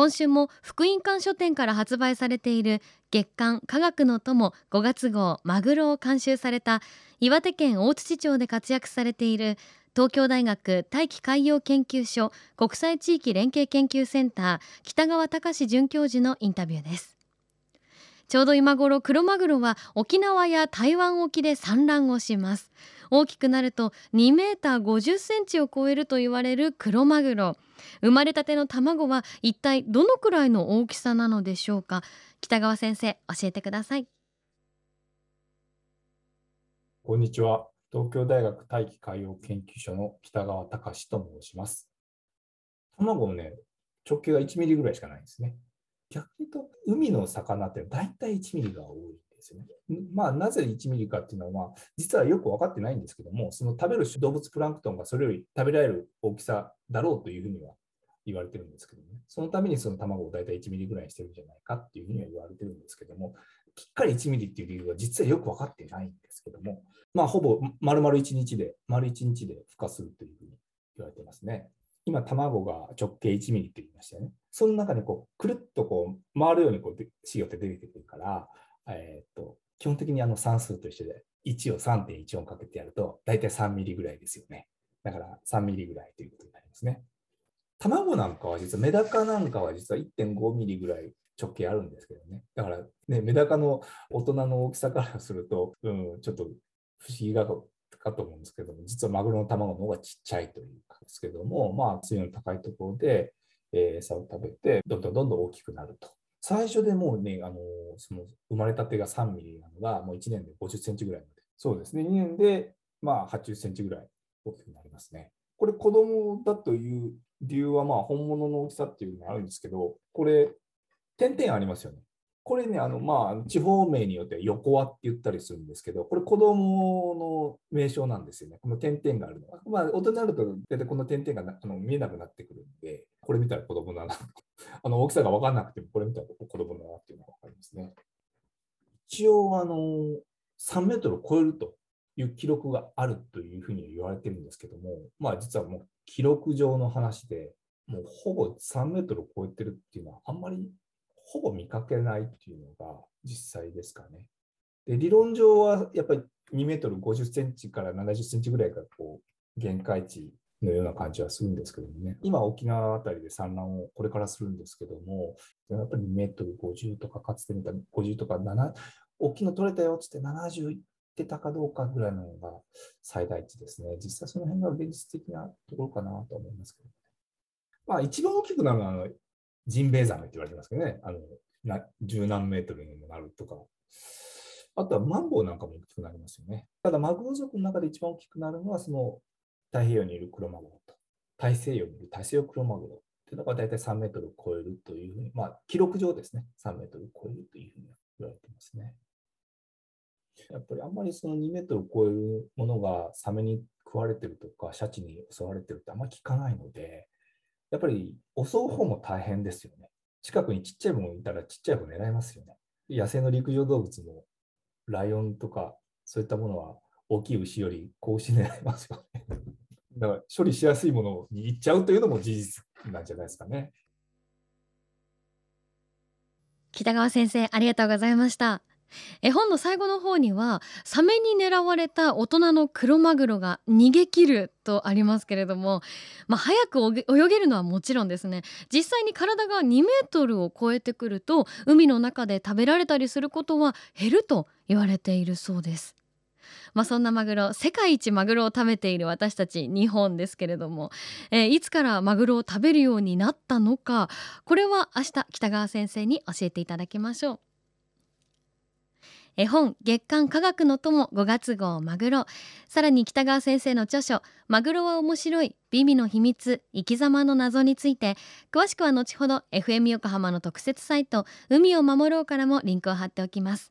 今週も福音館書店から発売されている月刊科学の友5月号マグロを監修された岩手県大槌町で活躍されている東京大学大気海洋研究所国際地域連携研究センター北川隆准教授のインタビューです。ちょうど今頃クロマグロは沖縄や台湾沖で産卵をします。大きくなると2メーター50センチを超えると言われるクロマグロ。生まれたての卵は一体どのくらいの大きさなのでしょうか？北川先生教えてください。こんにちは。東京大学大気海洋研究所の北川隆と申します。卵もね直径が1ミリぐらいしかないんですね。逆に言うと海の魚って大体1ミリが多い。ですよね。まあ、なぜ1ミリかっていうのは、実はよく分かってないんですけども、その食べる動物プランクトンがそれより食べられる大きさだろうというふうには言われてるんですけど、ね、そのためにその卵を大体1ミリぐらいにしてるんじゃないかっていうふうには言われてるんですけども、きっかり1ミリっていう理由は実はよく分かってないんですけども、まあ、ほぼ丸々1日で、丸1日で孵化するというふうに言われてますね。今、卵が直径1ミリって言いましたよね。その中にこうくるっとこう回るようにこう子葉って出てくるから、え、基本的にあの算数と一緒で1を3.14かけてやると大体3ミリぐらいですよね。だから3ミリぐらいということになりますね。卵なんかは実はメダカなんかは実は1.5ミリぐらい直径あるんですけどね。だからね、メダカの大人の大きさからすると、うん、ちょっと不思議がかと思うんですけども、実はマグロの卵の方がちっちゃいというかですけども、まあ、水温の高いところで、え餌を食べて、どんどんどんどん大きくなると。最初でもうね、あのその生まれたてが3ミリなのが、もう1年で50センチぐらいまで。そうですね、2年で、まあ、80センチぐらい大きくなりますね。これ、子供だという理由は、まあ、本物の大きさっていうのがあるんですけど、これ、点々ありますよね。これね、あのまあ、地方名によっては横輪って言ったりするんですけど、これ子供の名称なんですよね。この点々があるのは。まあ、大人になると大体この点々があの見えなくなってくるんで、これ見たら子供だな。あの大きさが分かんなくても、これ見たら子供だなっていうのが分かりますね。一応、あの、3メートルを超えるという記録があるというふうに言われてるんですけども、まあ実はもう記録上の話で、もうほぼ3メートルを超えてるっていうのはあんまりほぼ見かけないっていうのが実際ですかね。で理論上はやっぱり2メートル50センチから70センチぐらいがこう限界値のような感じはするんですけどもね、今、沖縄あたりで産卵をこれからするんですけども、やっぱり2メートル50とか、かつて見た50とか7、大きいの取れたよってって70いってたかどうかぐらいのが最大値ですね。実際その辺が現実的なところかなと思いますけど、ね、まあ、一番大きくなるのはあのジンベエザメって言われてますけどね、あのな十何メートルにもなるとか、あとはマンボウなんかも大きくなりますよね。ただ、マグロ族の中で一番大きくなるのは、その太平洋にいるクロマグロと、大西洋にいる大西洋クロマグロっていうのが大体3メートルを超えるというふうに、まあ、記録上ですね、3メートルを超えるというふうに言われてますね。やっぱりあんまりその2メートルを超えるものがサメに食われてるとか、シャチに襲われてるってあんまり聞かないので、やっぱり襲う方も大変ですよね。近くにちっちゃいものいたらちっちゃい方狙いますよね。野生の陸上動物もライオンとかそういったものは大きい牛より子牛狙いますよね。だから処理しやすいものに行っちゃうというのも事実なんじゃないですかね。北川先生ありがとうございました。絵本の最後の方にはサメに狙われた大人のクロマグロが逃げ切るとありますけれども、まあ、早く泳げるのはもちろんですね実際に体が2メートルを超えてくると海の中で食べられたりすることは減ると言われているそうです。まあ、そんなマグロ世界一マグロを食べている私たち日本ですけれども、えー、いつからマグロを食べるようになったのかこれは明日北川先生に教えていただきましょう。絵本月刊科学の友5月号マグロさらに北川先生の著書マグロは面白い美味の秘密生き様の謎について詳しくは後ほど FM 横浜の特設サイト海を守ろうからもリンクを貼っておきます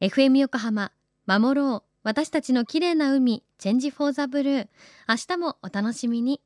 FM 横浜守ろう。私たちの綺麗な海チェンジフォーザブルー。明日もお楽しみに。